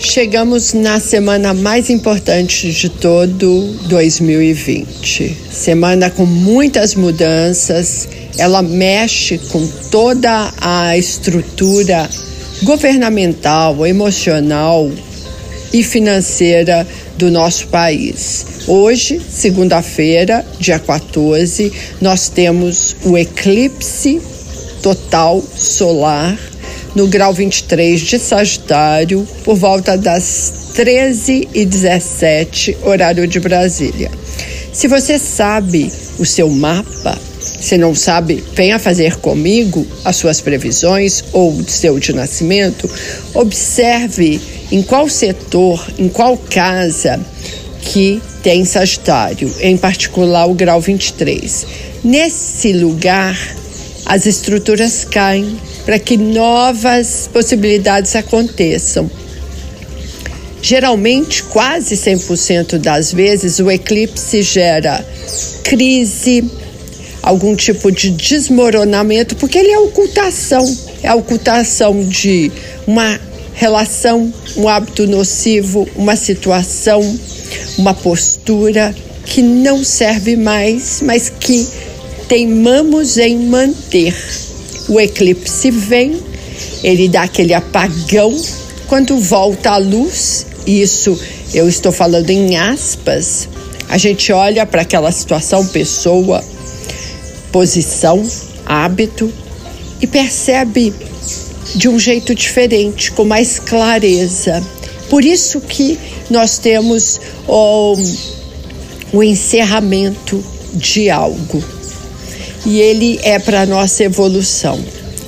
Chegamos na semana mais importante de todo 2020. Semana com muitas mudanças. Ela mexe com toda a estrutura governamental, emocional e financeira do nosso país. Hoje, segunda-feira, dia 14, nós temos o eclipse total solar no grau 23 de Sagitário, por volta das 13 e 17 horário de Brasília. Se você sabe o seu mapa, se não sabe, venha fazer comigo as suas previsões ou o seu de nascimento. Observe em qual setor, em qual casa que tem Sagitário, em particular o grau 23. Nesse lugar, as estruturas caem para que novas possibilidades aconteçam. Geralmente, quase 100% das vezes, o eclipse gera crise, algum tipo de desmoronamento, porque ele é ocultação é a ocultação de uma relação, um hábito nocivo, uma situação, uma postura que não serve mais, mas que teimamos em manter. O eclipse vem, ele dá aquele apagão, quando volta a luz, isso eu estou falando em aspas, a gente olha para aquela situação, pessoa, posição, hábito e percebe de um jeito diferente, com mais clareza. Por isso que nós temos o, o encerramento de algo e ele é para nossa evolução.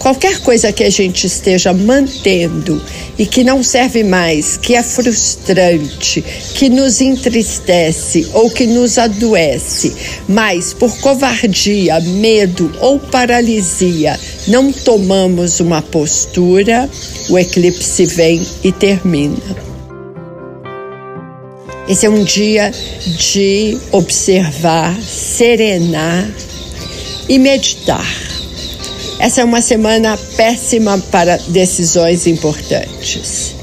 Qualquer coisa que a gente esteja mantendo e que não serve mais, que é frustrante, que nos entristece ou que nos adoece, mas por covardia, medo ou paralisia não tomamos uma postura, o eclipse vem e termina. Esse é um dia de observar, serenar e meditar. Essa é uma semana péssima para decisões importantes.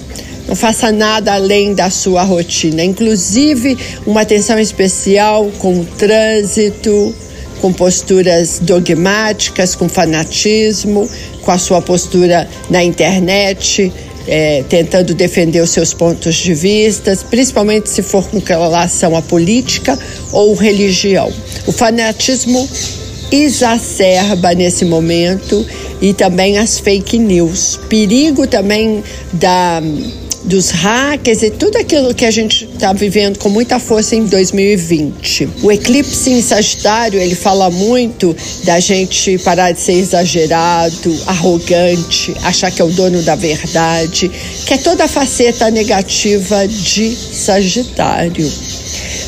Não faça nada além da sua rotina, inclusive uma atenção especial com o trânsito, com posturas dogmáticas, com fanatismo, com a sua postura na internet, é, tentando defender os seus pontos de vista, principalmente se for com relação à política ou religião. O fanatismo exacerba nesse momento e também as fake news. Perigo também da dos hackers e tudo aquilo que a gente está vivendo com muita força em 2020. O eclipse em Sagitário, ele fala muito da gente parar de ser exagerado, arrogante, achar que é o dono da verdade, que é toda a faceta negativa de Sagitário.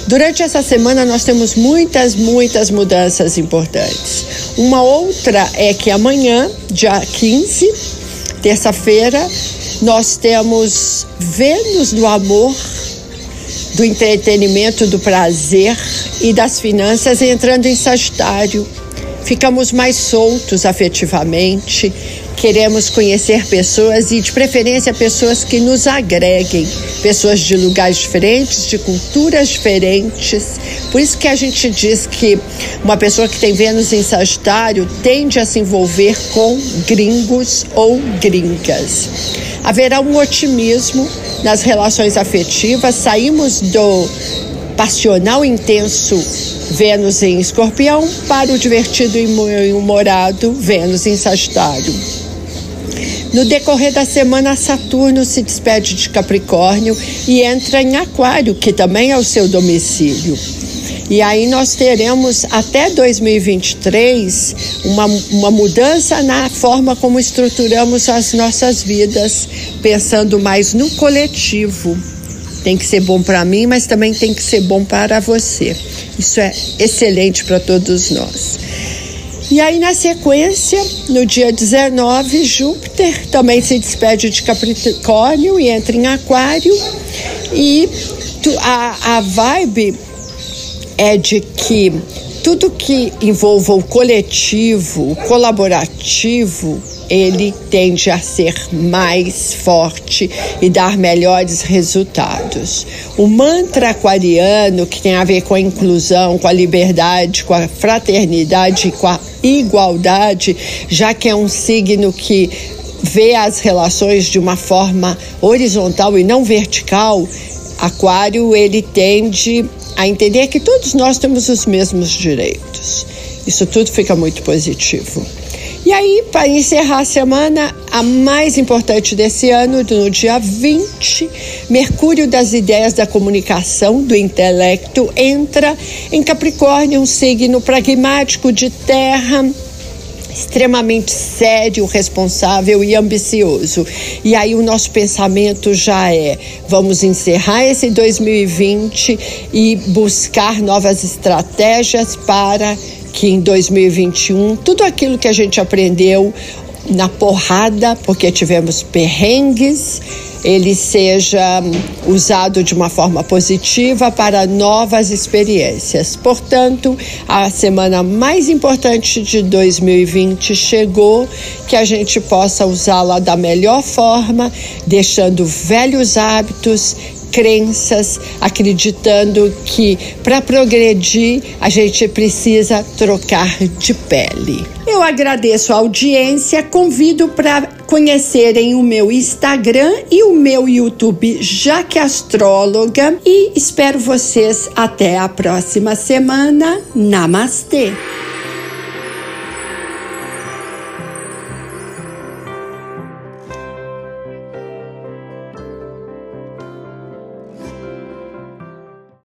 Durante essa semana nós temos muitas, muitas mudanças importantes. Uma outra é que amanhã, dia 15, terça-feira, nós temos Vênus do amor, do entretenimento, do prazer e das finanças entrando em Sagitário. Ficamos mais soltos afetivamente, queremos conhecer pessoas e, de preferência, pessoas que nos agreguem, pessoas de lugares diferentes, de culturas diferentes. Por isso que a gente diz que uma pessoa que tem Vênus em Sagitário tende a se envolver com gringos ou gringas. Haverá um otimismo nas relações afetivas, saímos do passional intenso Vênus em Escorpião para o divertido e humorado Vênus em Sagitário. No decorrer da semana, Saturno se despede de Capricórnio e entra em Aquário, que também é o seu domicílio. E aí nós teremos até 2023 uma, uma mudança na forma como estruturamos as nossas vidas, pensando mais no coletivo. Tem que ser bom para mim, mas também tem que ser bom para você. Isso é excelente para todos nós. E aí, na sequência, no dia 19, Júpiter também se despede de Capricórnio e entra em Aquário. E a, a vibe é de que tudo que envolva o coletivo, o colaborativo, ele tende a ser mais forte e dar melhores resultados. O mantra aquariano, que tem a ver com a inclusão, com a liberdade, com a fraternidade, com a igualdade, já que é um signo que vê as relações de uma forma horizontal e não vertical, Aquário ele tende a entender que todos nós temos os mesmos direitos. Isso tudo fica muito positivo. E aí, para encerrar a semana, a mais importante desse ano, no dia 20, Mercúrio das ideias da comunicação, do intelecto, entra em Capricórnio, um signo pragmático de terra, extremamente sério, responsável e ambicioso. E aí o nosso pensamento já é: vamos encerrar esse 2020 e buscar novas estratégias para que em 2021 tudo aquilo que a gente aprendeu na porrada, porque tivemos perrengues, ele seja usado de uma forma positiva para novas experiências. Portanto, a semana mais importante de 2020 chegou, que a gente possa usá-la da melhor forma, deixando velhos hábitos crenças, acreditando que para progredir a gente precisa trocar de pele. Eu agradeço a audiência, convido para conhecerem o meu Instagram e o meu YouTube Jaque Astróloga e espero vocês até a próxima semana. Namastê!